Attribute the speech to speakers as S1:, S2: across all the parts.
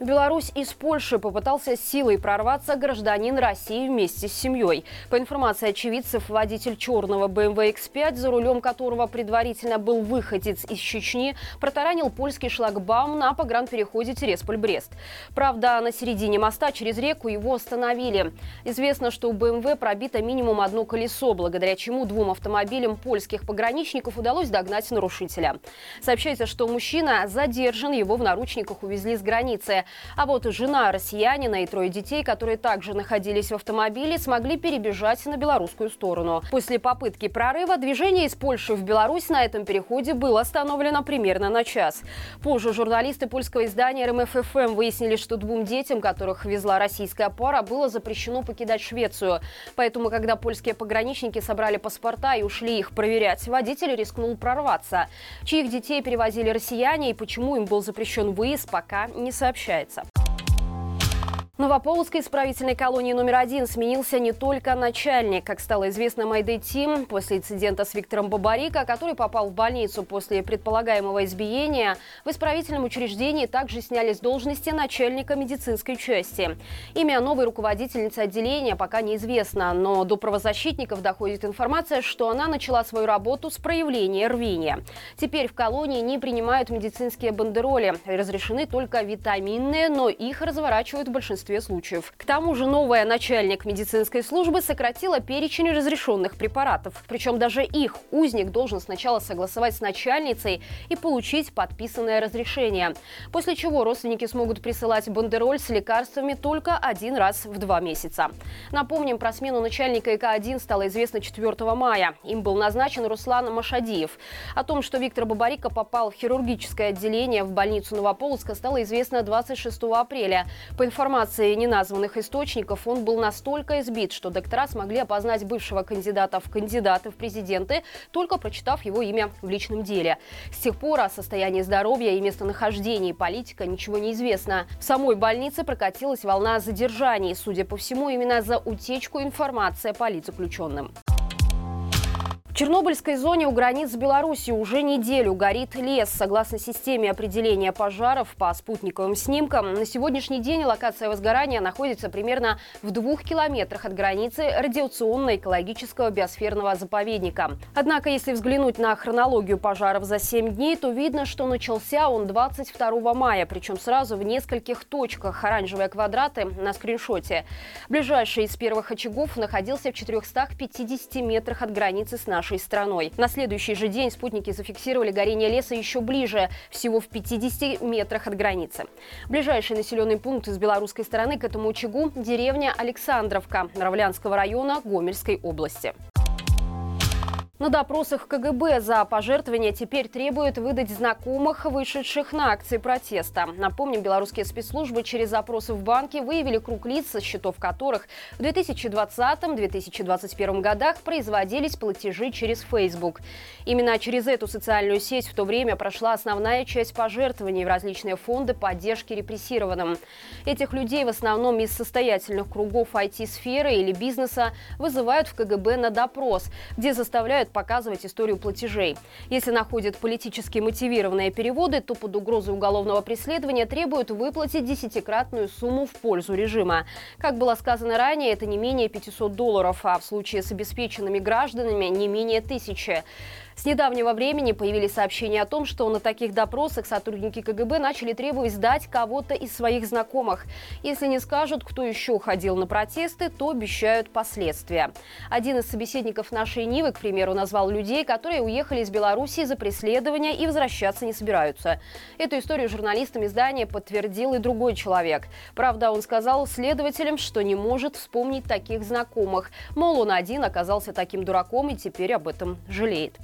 S1: В Беларусь из Польши попытался силой прорваться гражданин России вместе с семьей. По информации очевидцев, водитель черного BMW X5, за рулем которого предварительно был выходец из Чечни, протаранил польский шлагбаум на погранпереходе Тересполь-Брест. Правда, на середине моста через реку его остановили. Известно, что у BMW пробито минимум одно колесо, благодаря чему двум автомобилям польских пограничников удалось догнать нарушителя. Сообщается, что мужчина задержан, его в наручниках увезли с границы. А вот жена россиянина и трое детей, которые также находились в автомобиле, смогли перебежать на белорусскую сторону. После попытки прорыва движение из Польши в Беларусь на этом переходе было остановлено примерно на час. Позже журналисты польского издания РМФФМ выяснили, что двум детям, которых везла российская пара, было запрещено покидать Швецию. Поэтому, когда польские пограничники собрали паспорта и ушли их проверять, водитель рискнул прорваться. Чьих детей перевозили россияне и почему им был запрещен выезд, пока не сообщают сообщается. Новополоцкой исправительной колонии номер один сменился не только начальник. Как стало известно Майдей Тим, после инцидента с Виктором Бабарико, который попал в больницу после предполагаемого избиения, в исправительном учреждении также сняли с должности начальника медицинской части. Имя новой руководительницы отделения пока неизвестно, но до правозащитников доходит информация, что она начала свою работу с проявления рвения. Теперь в колонии не принимают медицинские бандероли. Разрешены только витаминные, но их разворачивают в большинстве случаев. К тому же новая начальник медицинской службы сократила перечень разрешенных препаратов. Причем даже их узник должен сначала согласовать с начальницей и получить подписанное разрешение. После чего родственники смогут присылать бандероль с лекарствами только один раз в два месяца. Напомним, про смену начальника ИК-1 стало известно 4 мая. Им был назначен Руслан Машадиев. О том, что Виктор Бабарика попал в хирургическое отделение в больницу Новополоцка, стало известно 26 апреля. По информации информации неназванных источников он был настолько избит, что доктора смогли опознать бывшего кандидата в кандидаты в президенты, только прочитав его имя в личном деле. С тех пор о состоянии здоровья и местонахождении политика ничего не известно. В самой больнице прокатилась волна задержаний. Судя по всему, именно за утечку информации о политзаключенным. Чернобыльской зоне у границ с Беларусью уже неделю горит лес. Согласно системе определения пожаров по спутниковым снимкам, на сегодняшний день локация возгорания находится примерно в двух километрах от границы радиационно-экологического биосферного заповедника. Однако, если взглянуть на хронологию пожаров за 7 дней, то видно, что начался он 22 мая, причем сразу в нескольких точках. Оранжевые квадраты на скриншоте. Ближайший из первых очагов находился в 450 метрах от границы с нашей нашей страной. На следующий же день спутники зафиксировали горение леса еще ближе, всего в 50 метрах от границы. Ближайший населенный пункт с белорусской стороны к этому очагу – деревня Александровка Равлянского района Гомельской области. На допросах КГБ за пожертвования теперь требуют выдать знакомых, вышедших на акции протеста. Напомним, белорусские спецслужбы через запросы в банке выявили круг лиц, со счетов которых в 2020-2021 годах производились платежи через Facebook. Именно через эту социальную сеть в то время прошла основная часть пожертвований в различные фонды поддержки репрессированным. Этих людей в основном из состоятельных кругов IT-сферы или бизнеса вызывают в КГБ на допрос, где заставляют начинают показывать историю платежей. Если находят политически мотивированные переводы, то под угрозой уголовного преследования требуют выплатить десятикратную сумму в пользу режима. Как было сказано ранее, это не менее 500 долларов, а в случае с обеспеченными гражданами не менее тысячи. С недавнего времени появились сообщения о том, что на таких допросах сотрудники КГБ начали требовать сдать кого-то из своих знакомых. Если не скажут, кто еще ходил на протесты, то обещают последствия. Один из собеседников нашей Нивы, к примеру, назвал людей, которые уехали из Беларуси за преследования и возвращаться не собираются. Эту историю журналистам издания подтвердил и другой человек. Правда, он сказал следователям, что не может вспомнить таких знакомых. Мол, он один оказался таким дураком и теперь об этом жалеет.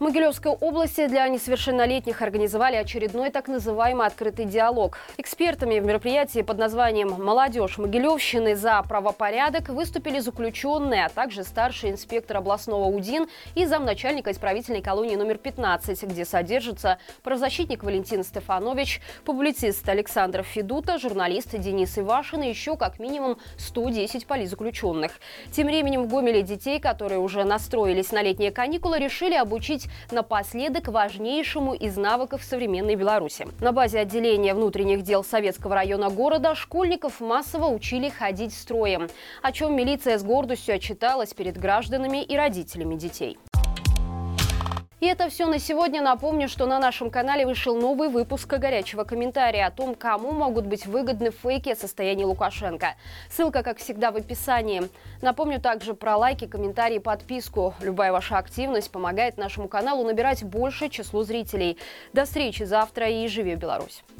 S1: В Могилевской области для несовершеннолетних организовали очередной так называемый открытый диалог. Экспертами в мероприятии под названием «Молодежь Могилевщины за правопорядок» выступили заключенные, а также старший инспектор областного УДИН и замначальника исправительной колонии номер 15, где содержится правозащитник Валентин Стефанович, публицист Александр Федута, журналист Денис Ивашин и еще как минимум 110 политзаключенных. Тем временем в Гомеле детей, которые уже настроились на летние каникулы, решили обучить напоследок важнейшему из навыков современной Беларуси. На базе отделения внутренних дел Советского района города школьников массово учили ходить строем, о чем милиция с гордостью отчиталась перед гражданами и родителями детей. И это все на сегодня. Напомню, что на нашем канале вышел новый выпуск горячего комментария о том, кому могут быть выгодны фейки о состоянии Лукашенко. Ссылка, как всегда, в описании. Напомню также про лайки, комментарии, подписку. Любая ваша активность помогает нашему каналу набирать большее число зрителей. До встречи завтра и живи Беларусь!